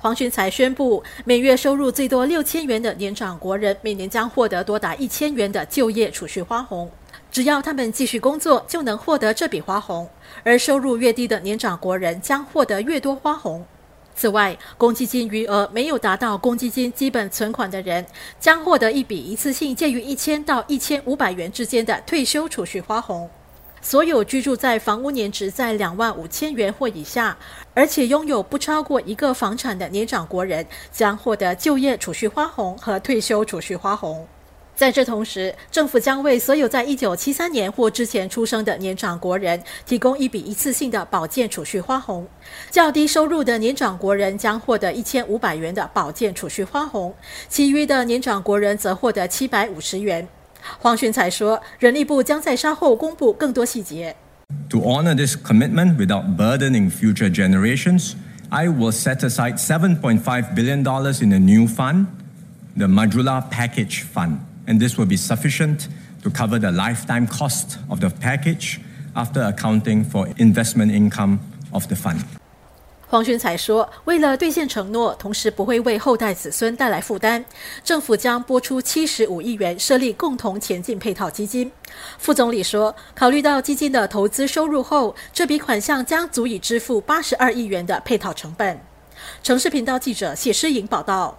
黄群才宣布，每月收入最多六千元的年长国人，每年将获得多达一千元的就业储蓄花红。只要他们继续工作，就能获得这笔花红。而收入越低的年长国人将获得越多花红。此外，公积金余额没有达到公积金基本存款的人，将获得一笔一次性介于一千到一千五百元之间的退休储蓄花红。所有居住在房屋年值在两万五千元或以下，而且拥有不超过一个房产的年长国人，将获得就业储蓄花红和退休储蓄花红。在这同时，政府将为所有在一九七三年或之前出生的年长国人提供一笔一次性的保健储蓄花红。较低收入的年长国人将获得一千五百元的保健储蓄花红，其余的年长国人则获得七百五十元。黄群才说，人力部将在稍后公布更多细节。To honor this commitment without burdening future generations, I will set aside $7.5 billion in a new fund, the Majula Package Fund, and this will be sufficient to cover the lifetime cost of the package after accounting for investment income of the fund. 黄群才说：“为了兑现承诺，同时不会为后代子孙带来负担，政府将拨出七十五亿元设立共同前进配套基金。”副总理说：“考虑到基金的投资收入后，这笔款项将足以支付八十二亿元的配套成本。”城市频道记者谢诗颖报道。